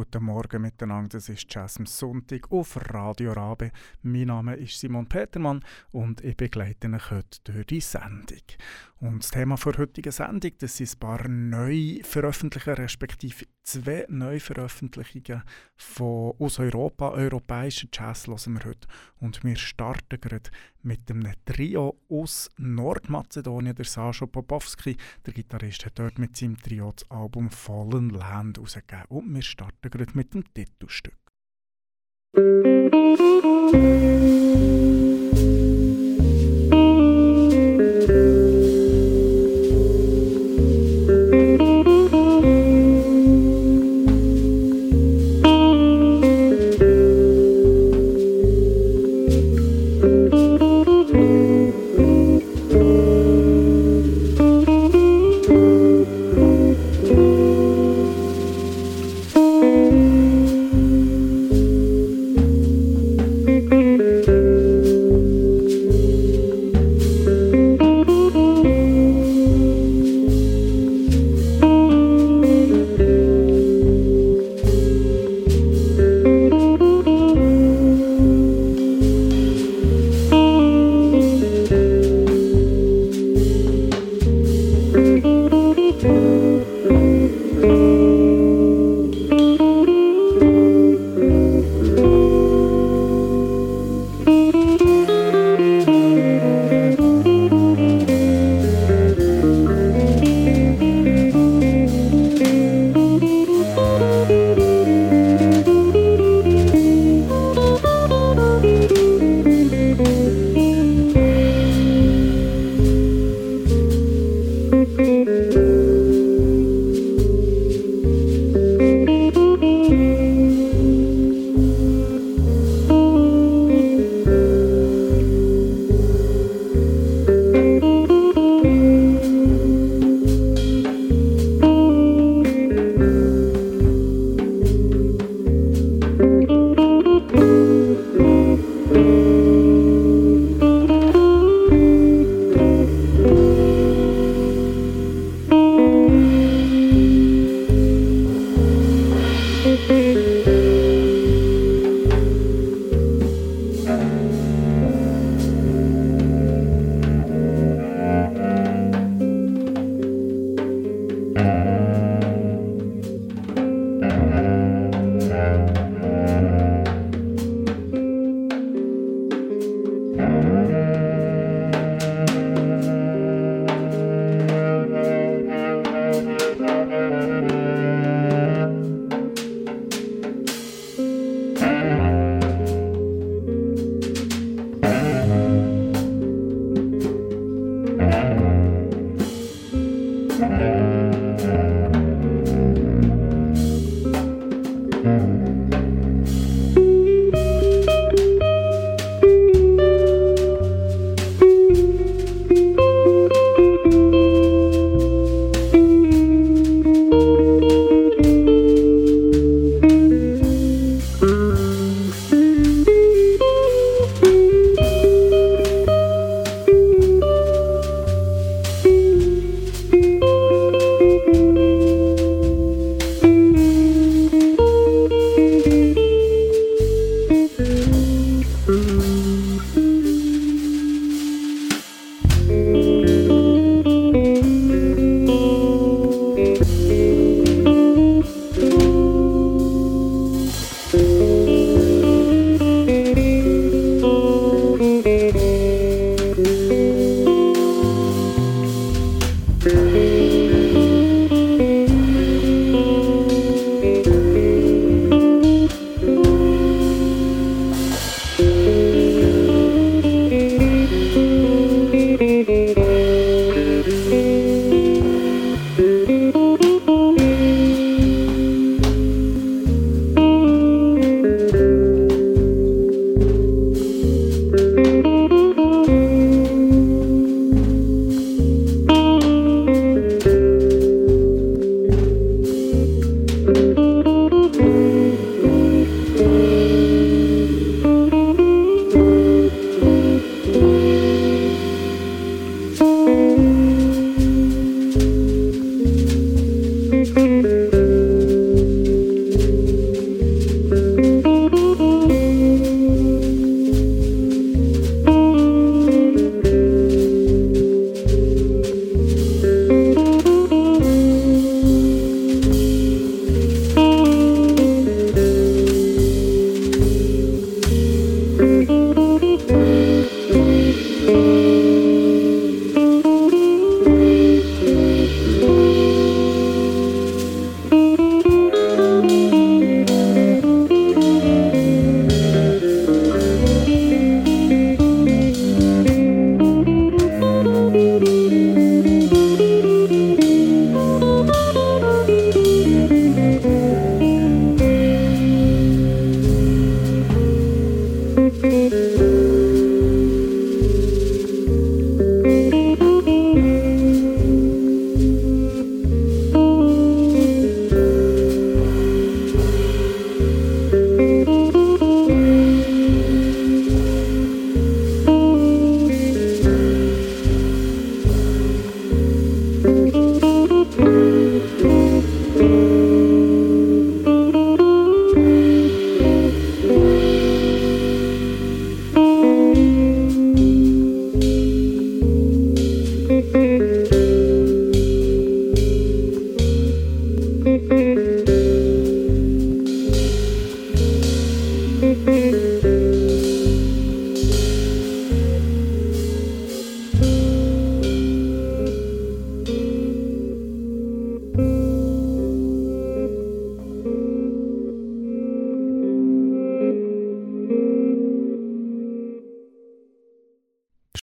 Guten Morgen miteinander, das ist Jazz am Sonntag auf Radio Rabe. Mein Name ist Simon Petermann und ich begleite euch heute durch die Sendung. Und das Thema für heutige Sendung, das sind ein paar Neuveröffentlichungen, respektive zwei Neuveröffentlichungen von, aus Europa, europäischen Jazz hören wir heute. Und wir starten gerade mit einem Trio aus Nordmazedonien, der Sascha Popowski. Der Gitarrist hat dort mit seinem Trio das Album Fallen Land herausgegeben. Und wir starten gerade mit dem Titelstück.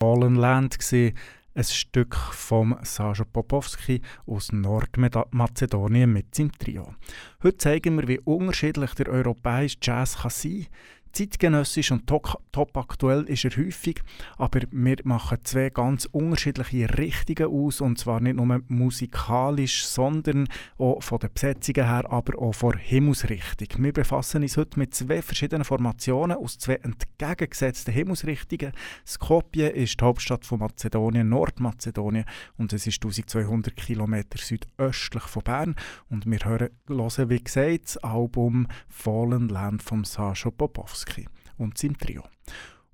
Fallen Land gesehen, ein Stück vom Sascha Popowski aus Nordmazedonien mit seinem Trio. Heute zeigen wir, wie unterschiedlich der europäische Jazz kann sein kann Zeitgenössisch und top aktuell ist er häufig, aber wir machen zwei ganz unterschiedliche Richtungen aus und zwar nicht nur musikalisch, sondern auch von den Besetzungen her, aber auch von Himmelsrichtung. Wir befassen uns heute mit zwei verschiedenen Formationen aus zwei entgegengesetzten Himmelsrichtungen. Skopje ist die Hauptstadt von Mazedonien, Nordmazedonien und es ist 1200 Kilometer südöstlich von Bern und wir hören, hören wie gesagt, das Album Fallen Land von Sascha Popov. Tarkowski und seinem Trio.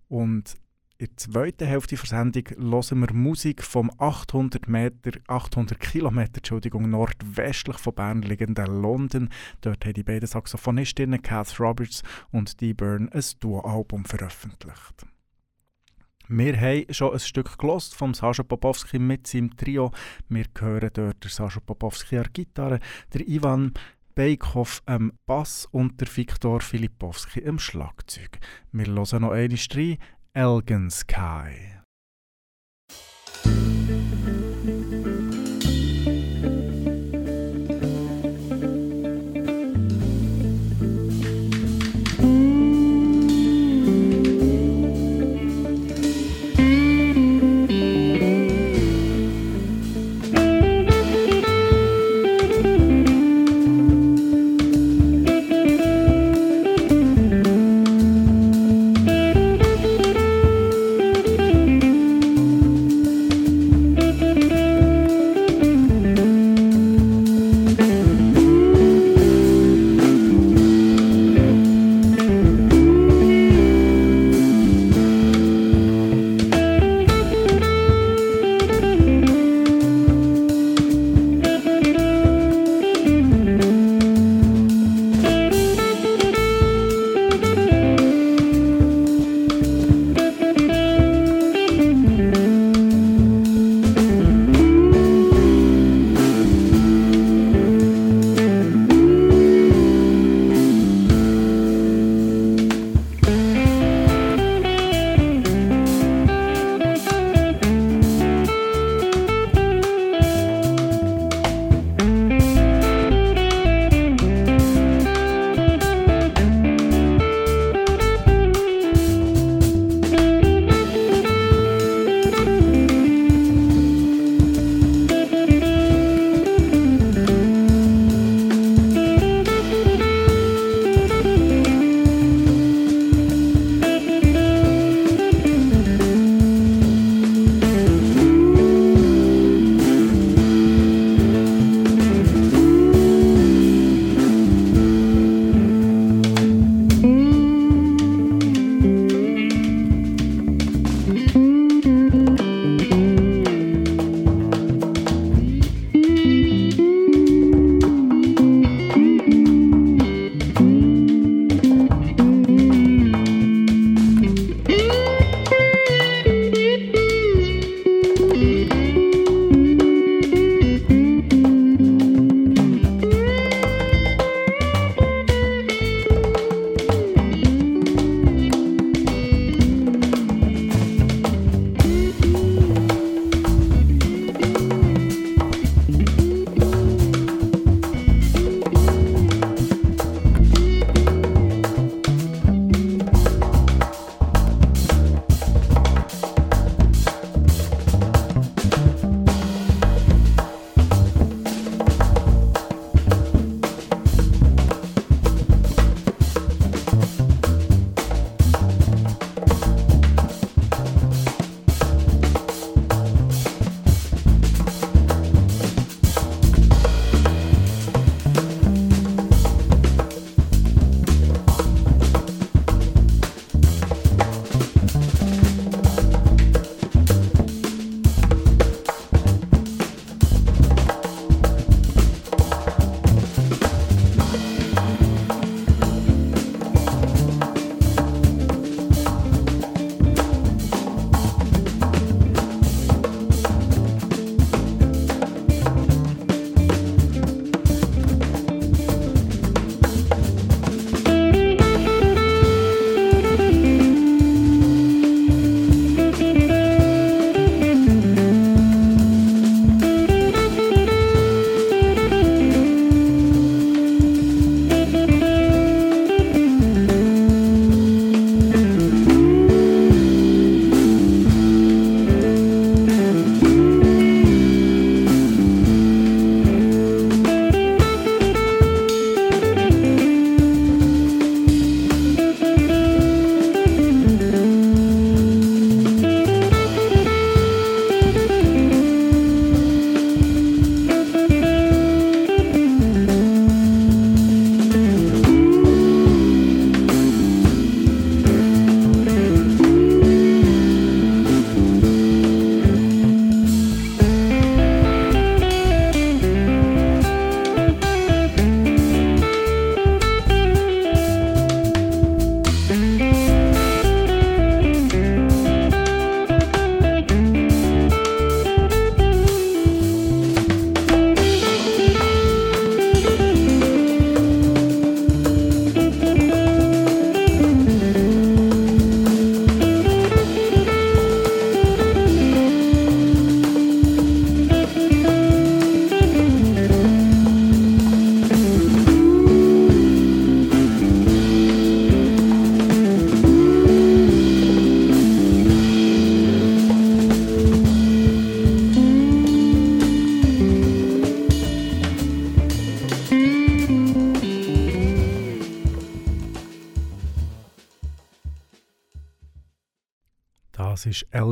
Und in der zweiten Hälfte der Sendung hören wir Musik vom 800 Meter, 800 Kilometer, Entschuldigung, nordwestlich von Bern liegenden London. Dort haben die beiden Saxophonistinnen Kath Roberts und Dee Byrne ein Duo-Album veröffentlicht. Wir haben schon ein Stück gelost vom Sascha Popowski mit seinem Trio. Wir hören dort der Sascha Popowski an Gitarre, der Ivan Beikhoff am Bass und der Viktor Filipowski am Schlagzeug. Wir hören noch eine rein, Elgin Sky.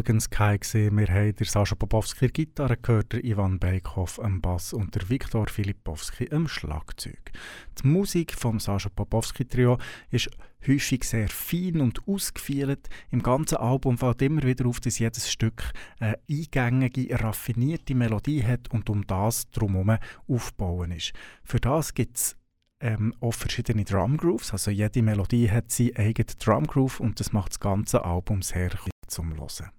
Elgin Sky. Wir haben der Sascha Popowski Gitarre gehört, der Ivan Beikhoff am Bass und der Viktor Filipowski am Schlagzeug. Die Musik vom Sascha Popowski Trio ist häufig sehr fein und ausgefeilt. Im ganzen Album fällt immer wieder auf, dass jedes Stück eine eingängige, raffinierte Melodie hat und um das drumherum aufbauen ist. Für das gibt es ähm, auch verschiedene Drumgrooves. Also jede Melodie hat seinen eigenen Drumgroove und das macht das ganze Album sehr zum Hören.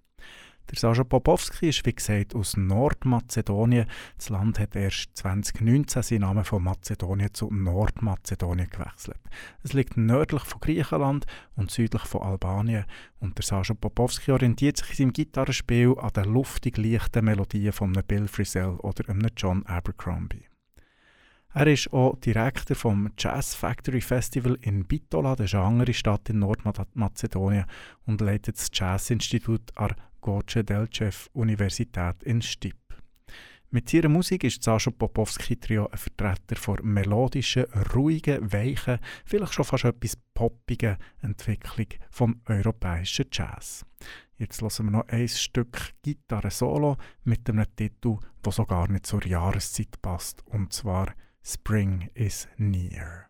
Der Sascha Popowski ist, wie gesagt, aus Nordmazedonien. Das Land hat erst 2019 seinen Namen von Mazedonien zu Nordmazedonien gewechselt. Es liegt nördlich von Griechenland und südlich von Albanien. Und der Sascha Popowski orientiert sich in seinem Gitarrenspiel an den luftig leichten Melodien von Bill Frisell oder einem John Abercrombie. Er ist auch Direktor vom Jazz Factory Festival in Bitola, das ist andere Stadt in Nordmazedonien, und leitet das Jazzinstitut an der Goce Delcev Universität in Stip. Mit ihrer Musik ist Sascha Popowski Trio ein Vertreter der melodischen, ruhigen, weichen, vielleicht schon fast etwas poppigen Entwicklung vom europäischen Jazz. Jetzt hören wir noch ein Stück Gitarre-Solo mit einem Titel, der so gar nicht zur Jahreszeit passt, und zwar Spring is near.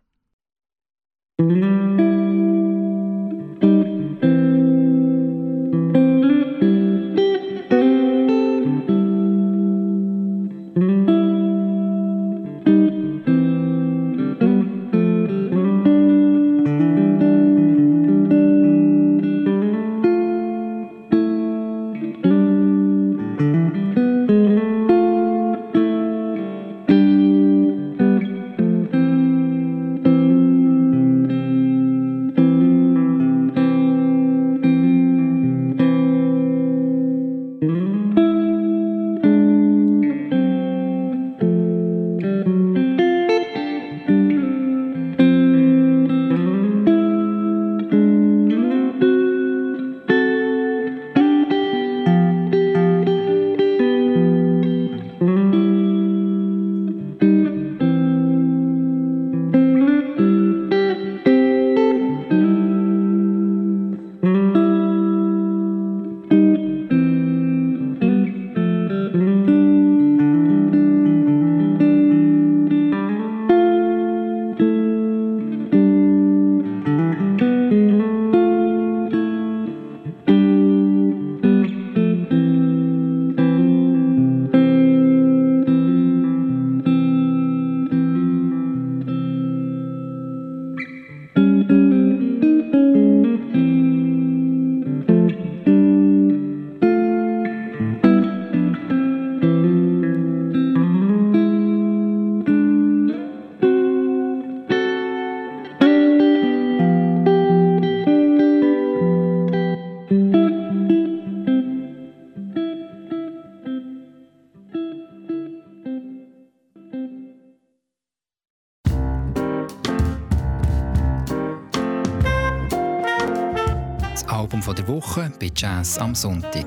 Jazz am Sonntag.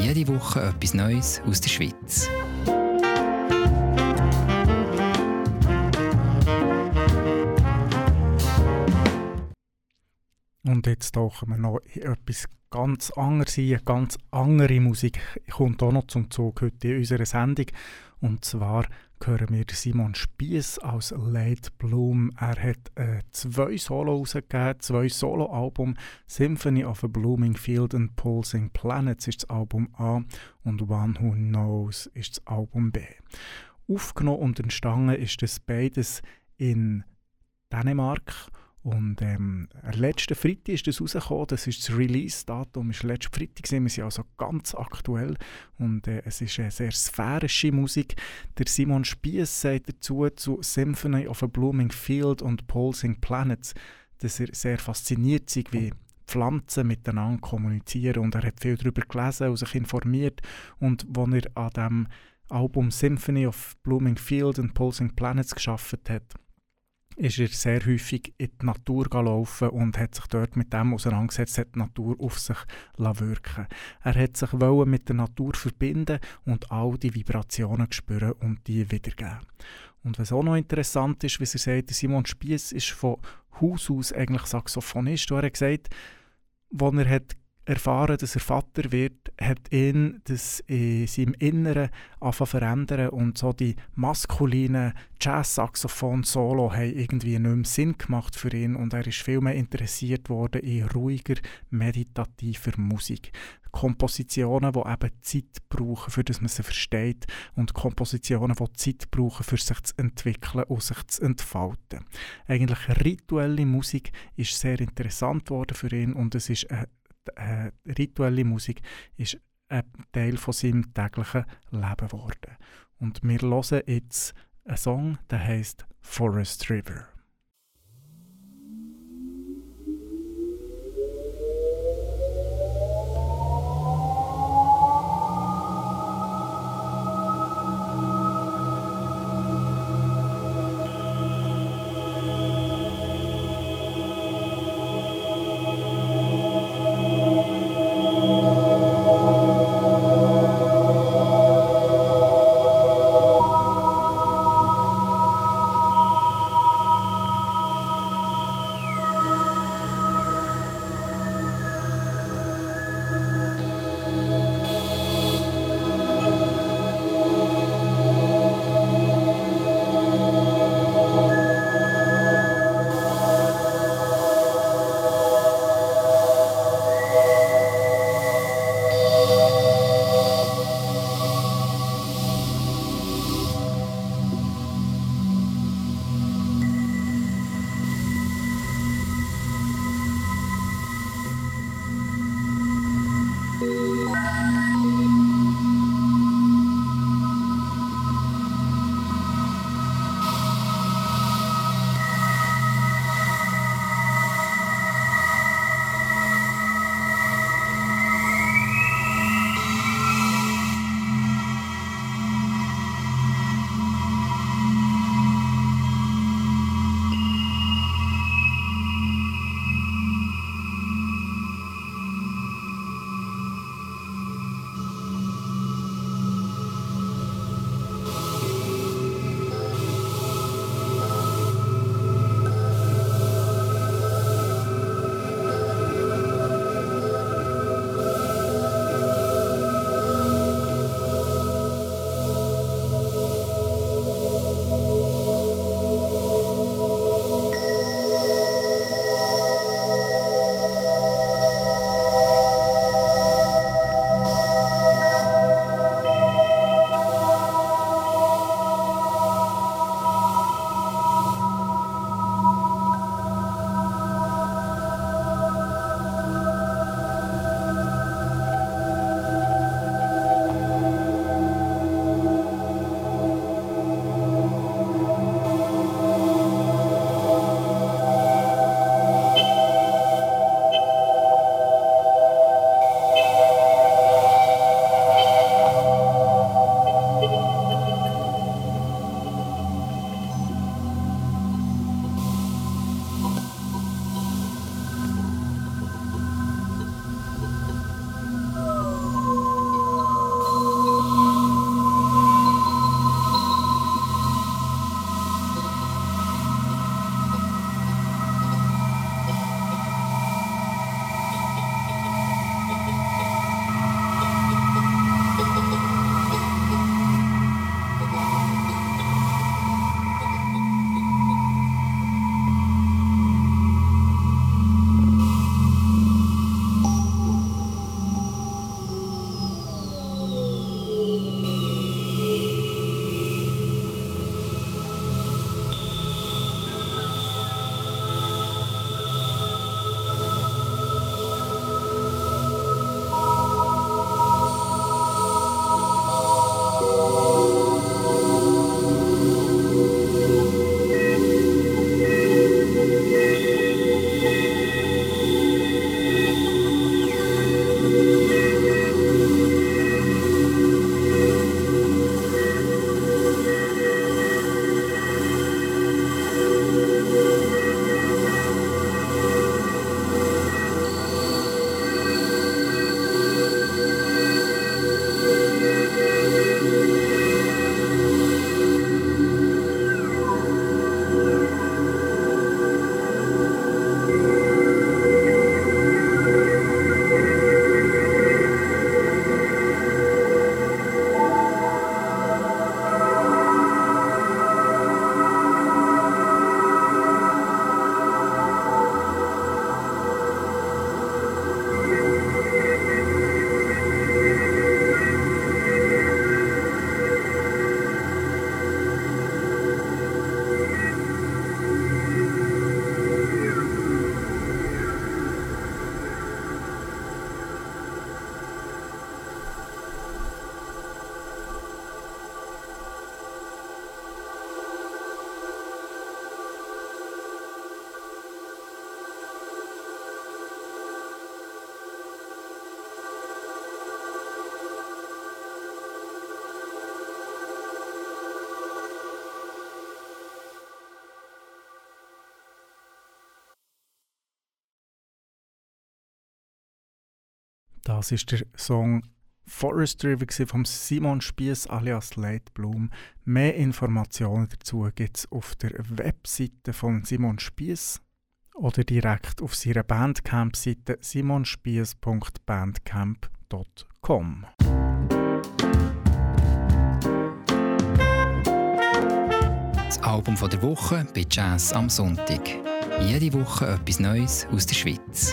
Jede Woche etwas Neues aus der Schweiz. Und jetzt tauchen wir noch in etwas ganz anderes ein. Ganz andere Musik kommt auch noch zum Zug heute in unserer Sendung. Und zwar hören wir Simon Spiess aus Late Bloom. Er hat äh, zwei Solo rausgegeben, zwei Soloalbum. Symphony of a Blooming Field and Pulsing Planets ist das Album A und One Who Knows ist das Album B. Aufgenommen und entstanden ist das beides in Dänemark und ähm, letzten Freitag ist das rausgekommen, das ist das Release-Datum, ist letzten Freitag, wir sind also ganz aktuell. Und äh, es ist eine sehr sphärische Musik. Der Simon Spiess sagt dazu zu Symphony of a Blooming Field und Pulsing Planets, dass er sehr fasziniert ist, wie Pflanzen miteinander kommunizieren. Und er hat viel darüber gelesen und sich informiert. Und als er an dem Album Symphony of Blooming Field and Pulsing Planets geschaffen hat, ist er sehr häufig in die Natur gelaufen und hat sich dort mit dem auseinandergesetzt, hat die Natur auf sich wirken Er hat sich mit der Natur verbinden und all die Vibrationen spüren und die wiedergeben. Und was auch noch interessant ist, wie er sagt, Simon Spiess ist von Haus aus eigentlich Saxophonist. Und er hat gesagt, als er hat erfahren, dass er Vater wird, hat ihn das in seinem Inneren angefangen verändern und so die maskulinen Jazz-Saxophon-Solo haben irgendwie nicht mehr Sinn gemacht für ihn und er ist viel mehr interessiert worden in ruhiger, meditativer Musik. Kompositionen, die eben Zeit brauchen, für das man sie versteht und Kompositionen, die Zeit brauchen, für sich zu entwickeln und sich zu entfalten. Eigentlich rituelle Musik ist sehr interessant worden für ihn und es ist eine äh, rituelle Musik ist ein Teil von seinem täglichen Leben geworden. Und wir hören jetzt einen Song, der heißt Forest River. Das ist der Song Forest River von Simon Spies alias Late Bloom. Mehr Informationen dazu gibt es auf der Webseite von Simon Spies oder direkt auf seiner Bandcamp-Seite simonspies.bandcamp.com. Das Album der Woche bei Jazz am Sonntag. Jede Woche etwas Neues aus der Schweiz.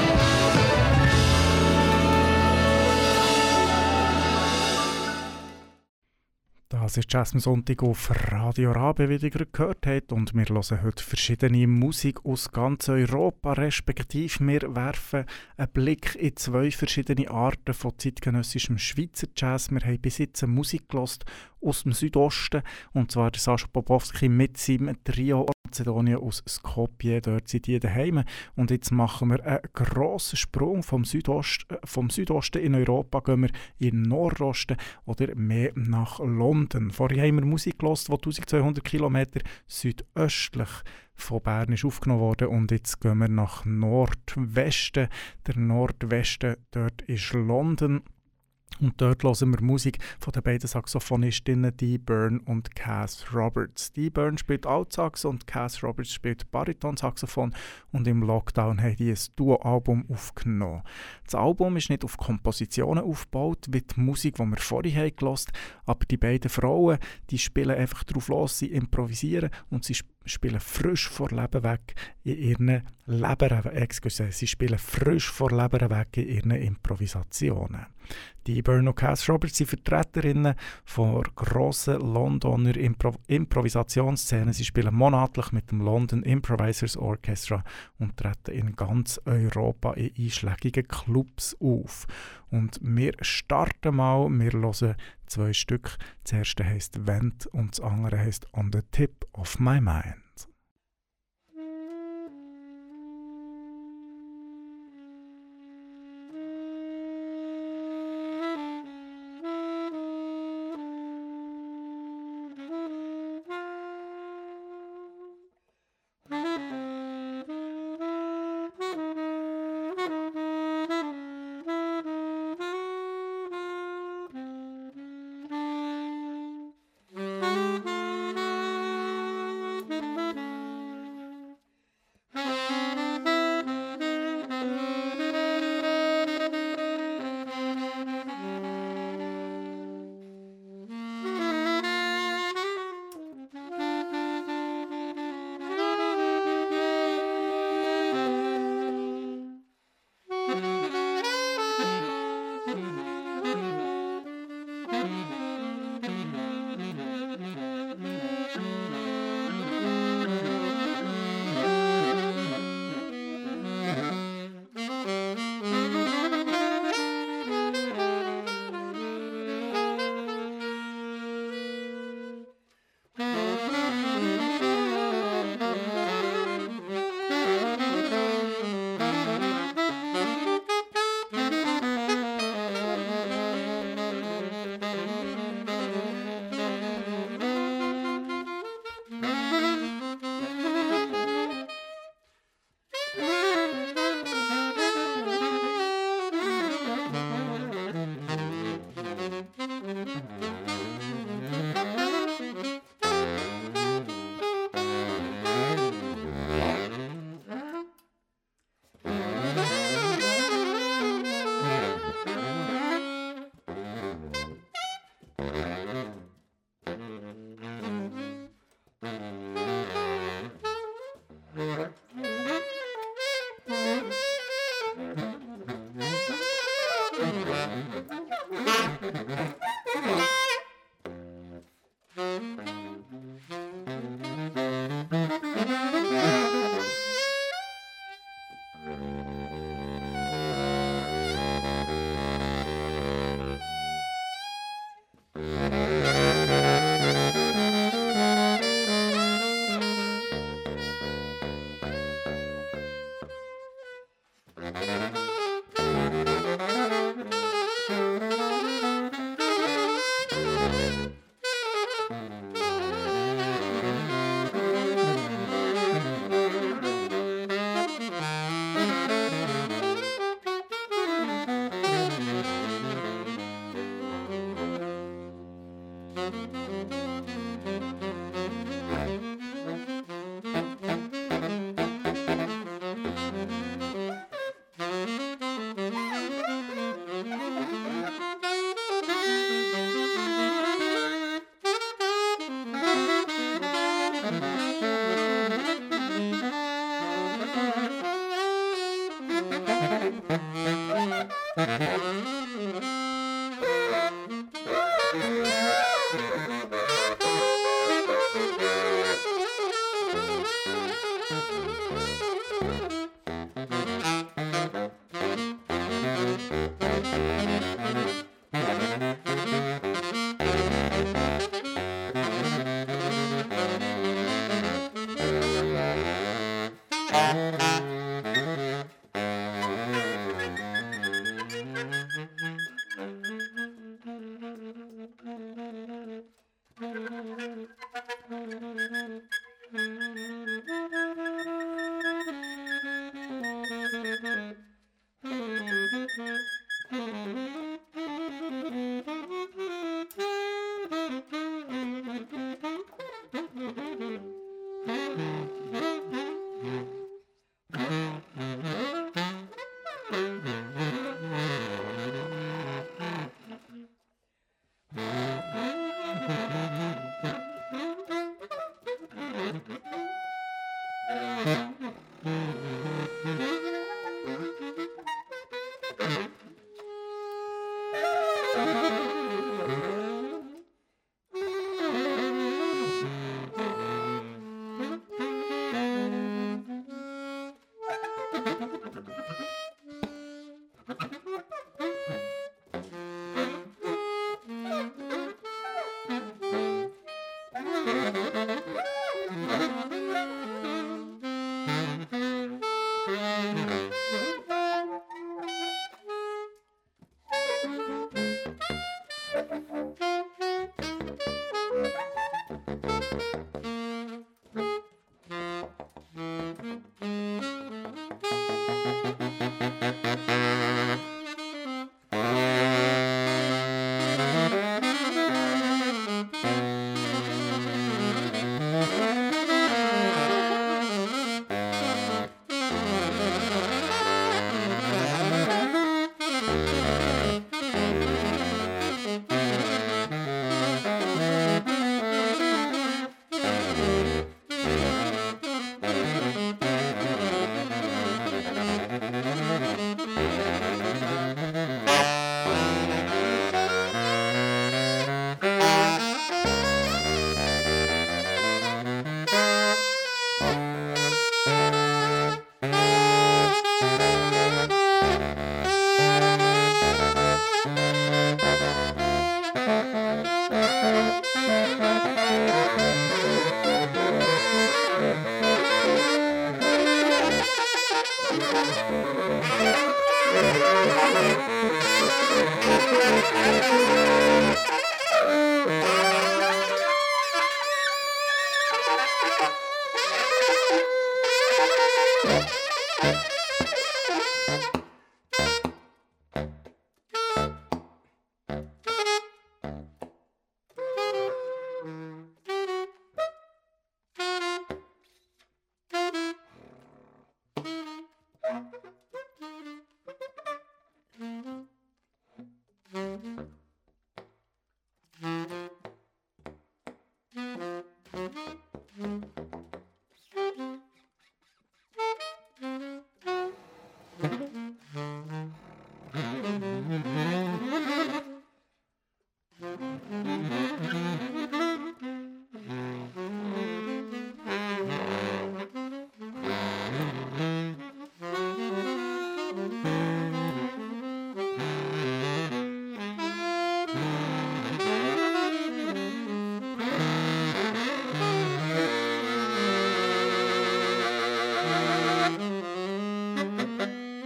Das ist Jazz am Sonntag auf Radio Rabe, wie ihr gerade gehört habt. Und wir hören heute verschiedene Musik aus ganz Europa, respektive wir werfen einen Blick in zwei verschiedene Arten von zeitgenössischem Schweizer Jazz. Wir haben bis jetzt Musik gelost aus dem Südosten, und zwar der Sascha Popowski mit seinem Trio Mazedonien aus Skopje, dort sind die daheim. Und jetzt machen wir einen grossen Sprung vom, Südost, vom Südosten in Europa, gehen wir in den Nordosten oder mehr nach London. Vorher haben wir Musik gelost, die 1200 Kilometer südöstlich von Bern ist aufgenommen worden und jetzt gehen wir nach Nordwesten. Der Nordwesten, dort ist London und dort hören wir Musik von den beiden Saxophonistinnen Dee Byrne und Cass Roberts. Dee Byrne spielt Altsax und Cass Roberts spielt Baritonsaxophon und im Lockdown haben die ein Duo-Album aufgenommen. Das Album ist nicht auf Kompositionen aufgebaut, wie die Musik, die wir vorhin haben gehört, aber die beiden Frauen, die spielen einfach drauf los, sie improvisieren und sie spielen frisch vor Leben weg in ihren Leber, excuse, sie spielen frisch vor Leben weg in ihren Improvisationen. Die Burno Cass Roberts sind Vertreterinnen von grossen Londoner Impro Improvisationsszenen. Sie spielen monatlich mit dem London Improvisers Orchestra und treten in ganz Europa in einschlägigen Clubs auf. Und wir starten mal, wir hören zwei Stück. Das erste heißt Vent und das andere heißt On the Tip of My Mind.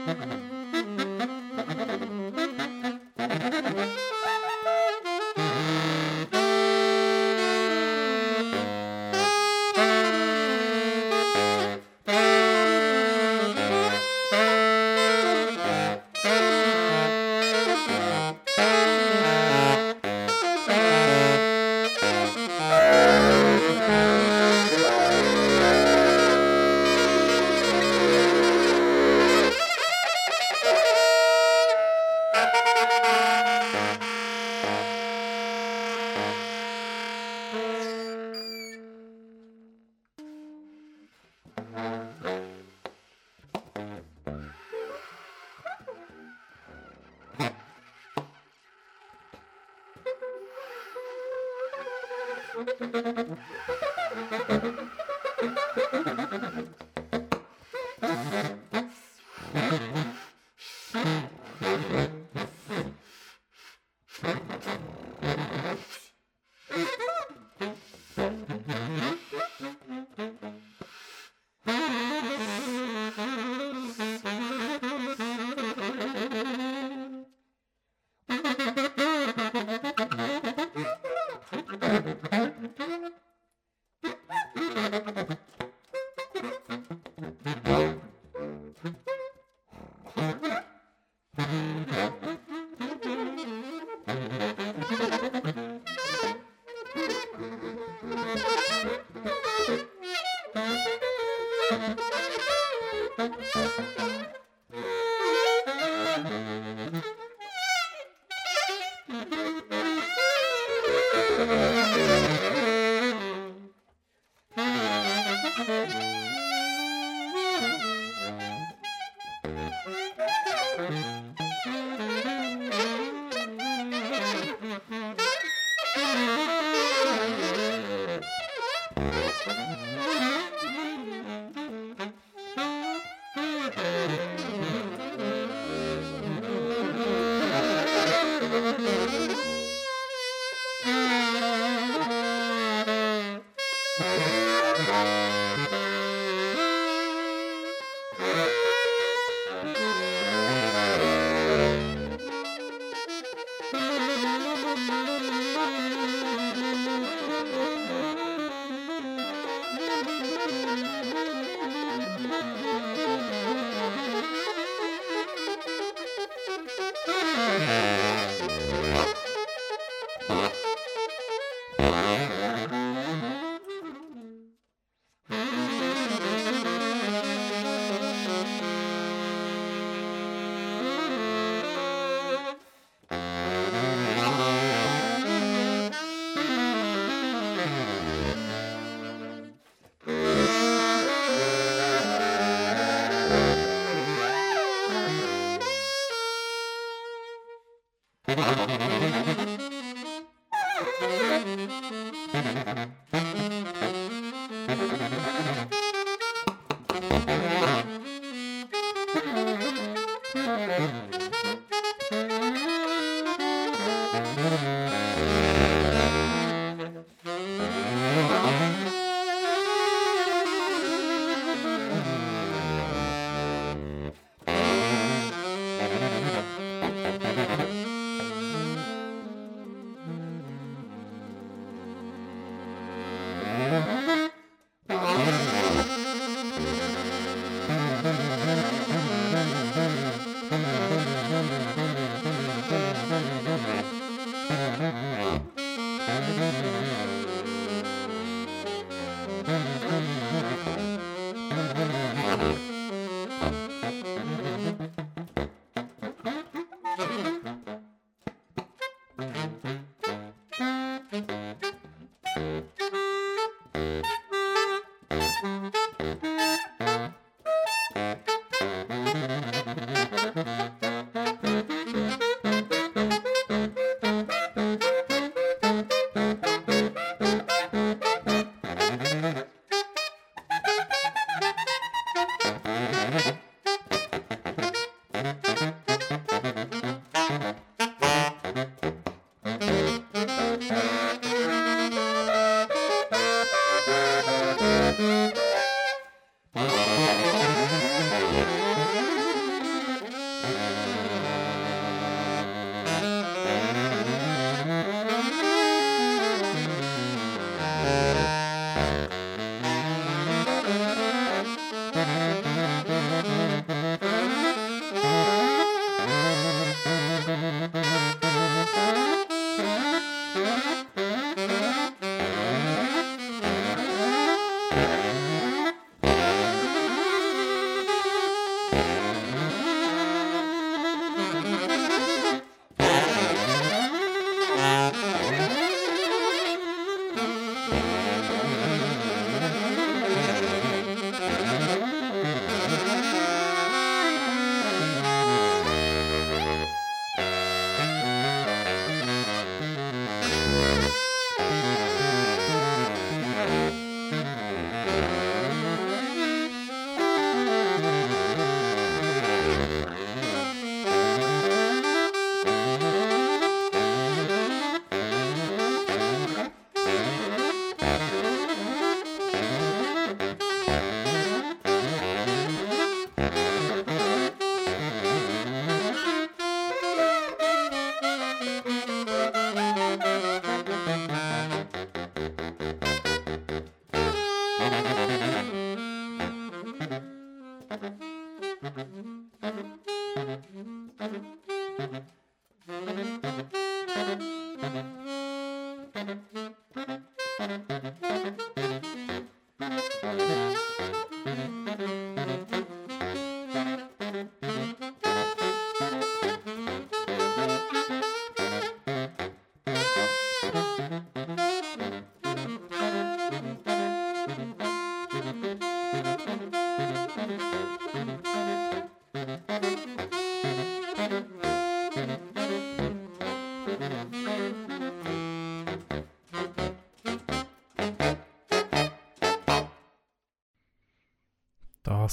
Mm-hmm.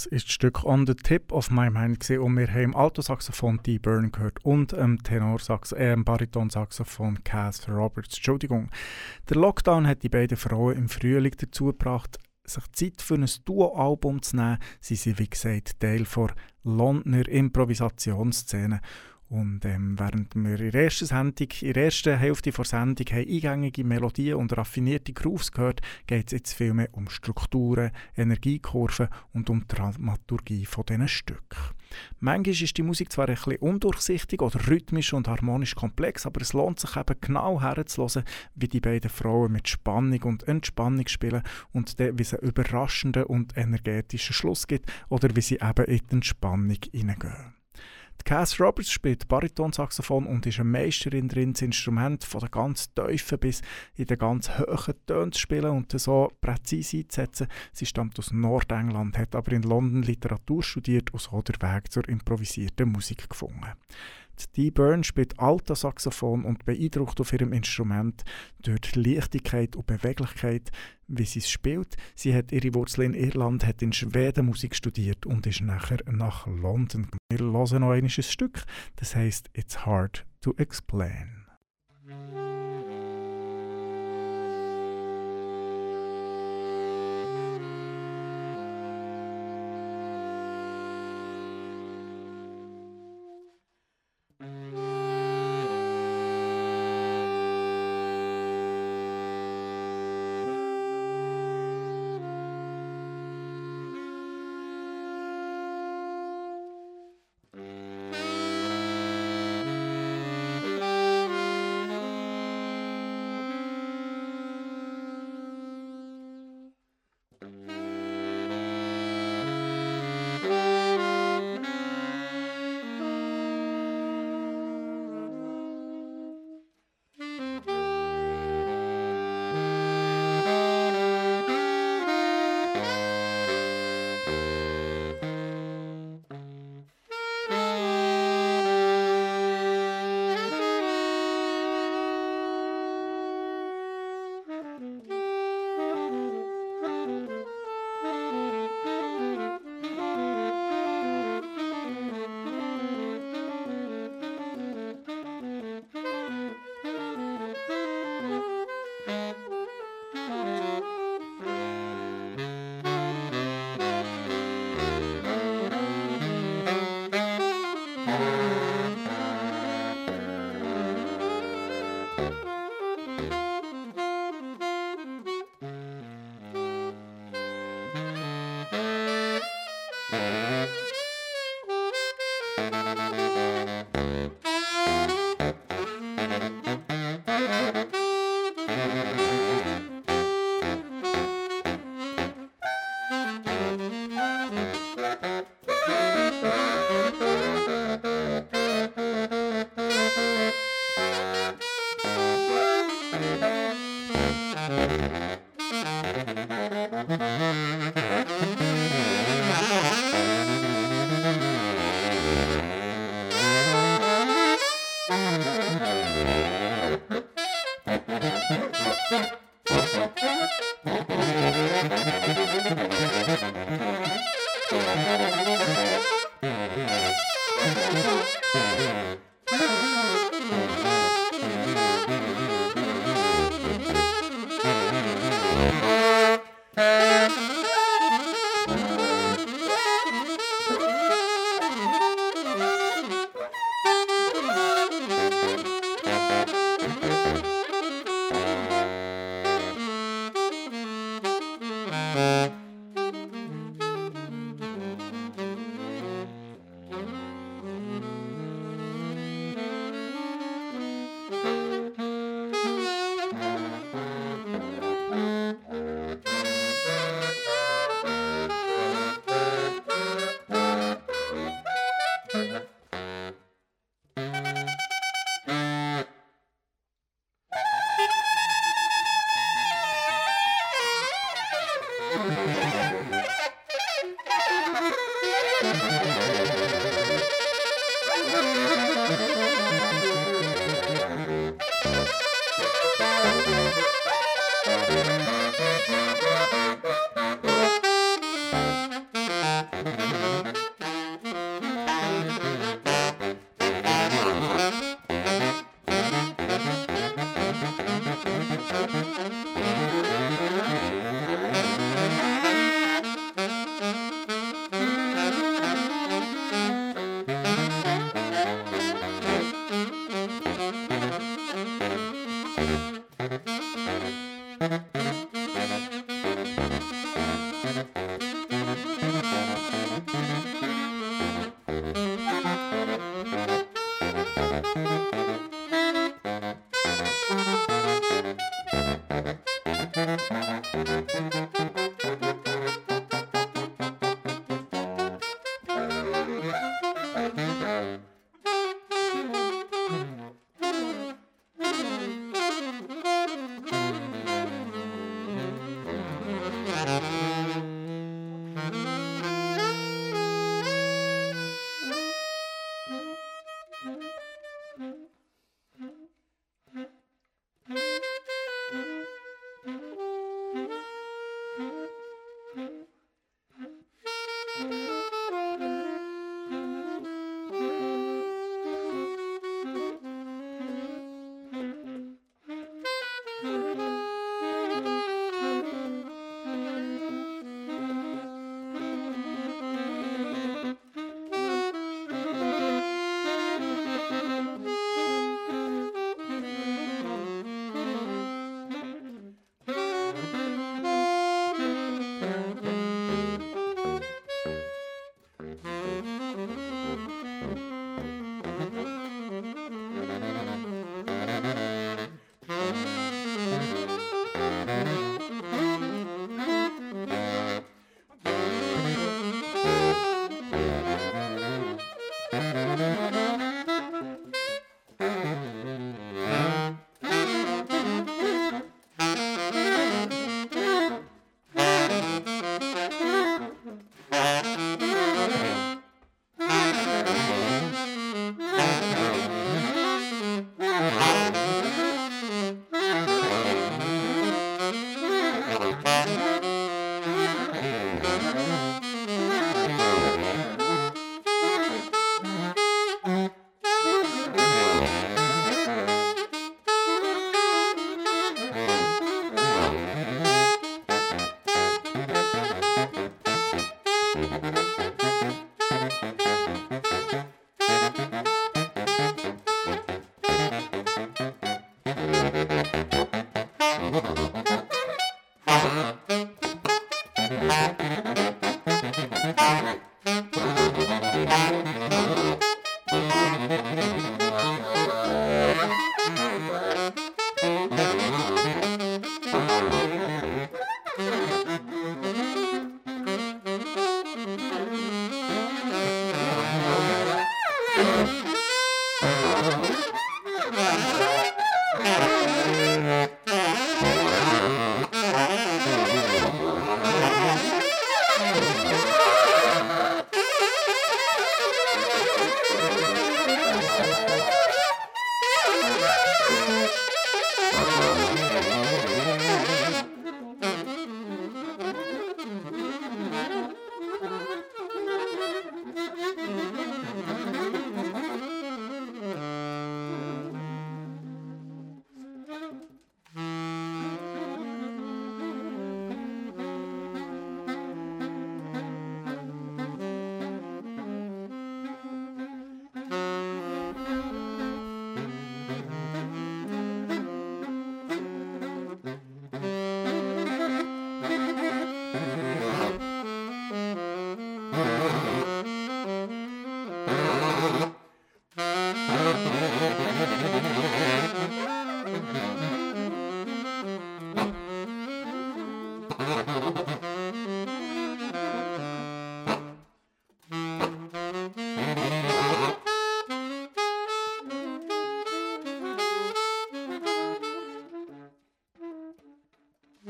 Das ist das Stück On the Tip of My Mind gewesen. und wir haben im Altosaxophon Dee Byrne gehört und im Tenorsaxophon, äh, im Baritonsaxophon Cass Roberts. Entschuldigung. Der Lockdown hat die beiden Frauen im Frühling dazu gebracht, sich Zeit für ein Duo-Album zu nehmen. Sie sind, wie gesagt, Teil der Londoner Improvisationsszene. Und ähm, während wir in der, ersten Sendung, in der ersten Hälfte der Sendung haben eingängige Melodien und raffinierte Grooves gehört, geht es jetzt viel mehr um Strukturen, Energiekurven und um die Dramaturgie von diesen. Manchmal ist die Musik zwar ein bisschen undurchsichtig oder rhythmisch und harmonisch komplex, aber es lohnt sich eben genau herzuhören, wie die beiden Frauen mit Spannung und Entspannung spielen und dann, wie es einen überraschenden und energetischen Schluss gibt oder wie sie eben in die Entspannung hineingehen. Cass Roberts spielt Baritonsaxophon und ist eine Meisterin drin, das Instrument von der ganz tiefen bis in den ganz hohen Tönen zu spielen und so präzise einzusetzen. Sie stammt aus Nordengland, hat aber in London Literatur studiert und so den Weg zur improvisierten Musik gefunden. Dee Byrne spielt Alta-Saxophon und beeindruckt auf ihrem Instrument durch die Leichtigkeit und Beweglichkeit, wie sie es spielt. Sie hat ihre Wurzeln in Irland, hat in Schweden Musik studiert und ist nachher nach London. Wir hören noch ein Stück, das heißt It's Hard to Explain.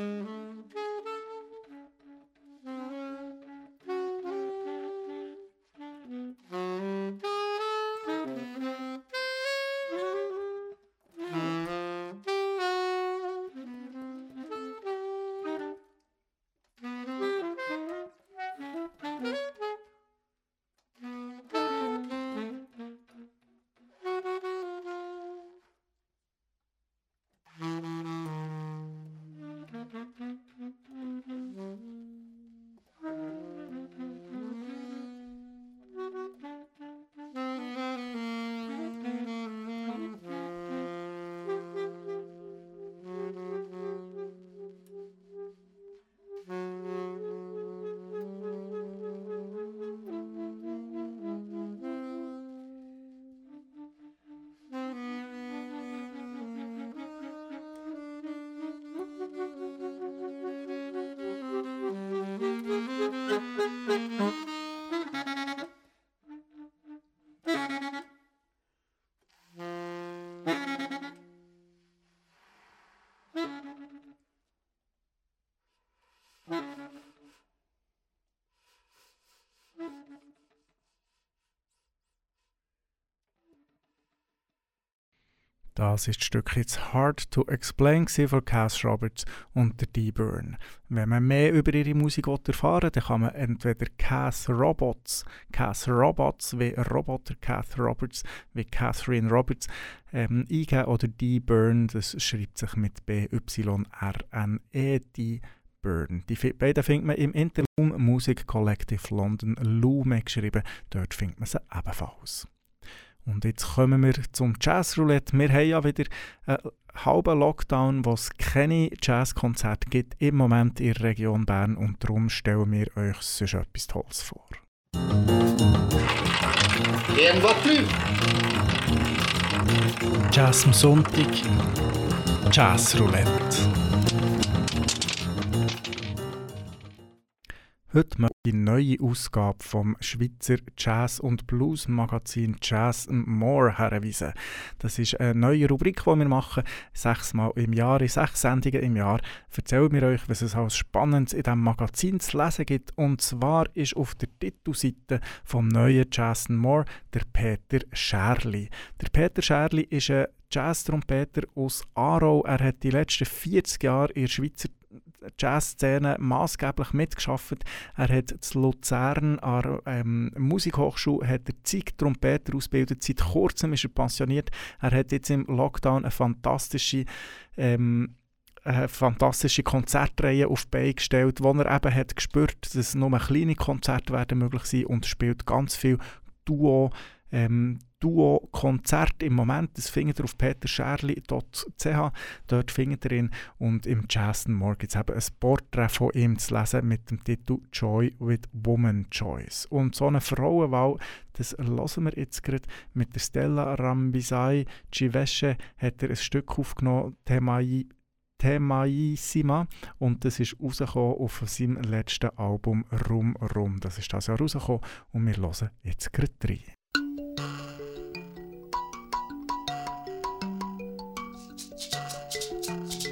Mm-hmm. Das ist das Stück jetzt Hard to Explain von Cass Roberts und der D-Burn. Wenn man mehr über ihre Musik erfahren will, dann kann man entweder Cass Robots, Cass Robots wie Roboter Cass Roberts, wie Catherine Roberts ähm, eingeben oder D-Burn, das schreibt sich mit B-Y-R-N-E, D-Burn. Die beiden findet man im Interloom Music Collective London, Lume geschrieben, dort findet man sie ebenfalls. Und jetzt kommen wir zum Jazzroulette. Wir haben ja wieder einen halben Lockdown, wo es keine Jazzkonzerte gibt im Moment in der Region Bern und darum stellen wir euch sonst etwas Tolles vor. Jazz am Sonntag, Jazzroulette. Heute die neue Ausgabe vom Schweizer Jazz- und Blues-Magazin Jazz More herweisen. Das ist eine neue Rubrik, die wir machen. Sechsmal im Jahr, in sechs Sendungen im Jahr, erzählen wir euch, was es alles Spannendes in diesem Magazin zu lesen gibt. Und zwar ist auf der Titelseite vom neuen Jazz More der Peter Scherli. Der Peter Scherli ist ein Jazz-Trompeter aus Aarau. Er hat die letzten 40 Jahre in der Schweizer Jazzszene maßgeblich mitgeschafft. Er hat zu Luzern an der ähm, Musikhochschule hat er zig Trompeter ausgebildet. Seit kurzem ist er pensioniert. Er hat jetzt im Lockdown eine fantastische ähm, eine fantastische Konzertreihe auf die Beine gestellt, wo er eben hat gespürt, dass nur kleine Konzerte werden möglich sein und spielt ganz viel Duo, ähm, Duo-Konzert im Moment. Das findet ihr auf peterscherli.ch. Dort findet ihr ihn. Und im Jason Moore gibt es eben ein Porträt von ihm zu lesen mit dem Titel Joy with Woman Choice. Und so eine Frauenwahl, das hören wir jetzt gerade mit der Stella Rambisai Civesce hat er ein Stück aufgenommen, Themai Themaissima und das ist rausgekommen auf seinem letzten Album Rum Rum. Das ist das Jahr rausgekommen und wir hören jetzt gerade rein.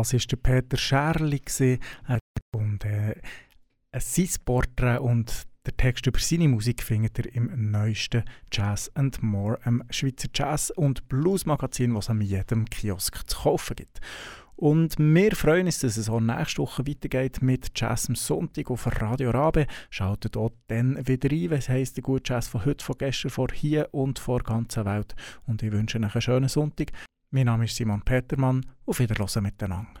Das war der Peter Scherli und äh, ein sein Porträt und der Text über seine Musik findet ihr im neuesten Jazz and More, einem Schweizer Jazz- und Blues-Magazin, das es an jedem Kiosk zu kaufen gibt. Und wir freuen uns, dass es auch nächste Woche weitergeht mit Jazz am Sonntag auf Radio Rabe. Schaltet auch dann wieder ein, was heisst der gute Jazz von heute, von gestern, von hier und vor der ganzen Welt. Und ich wünsche euch einen schönen Sonntag. Mein Name ist Simon Petermann. Auf Wiederhören miteinander.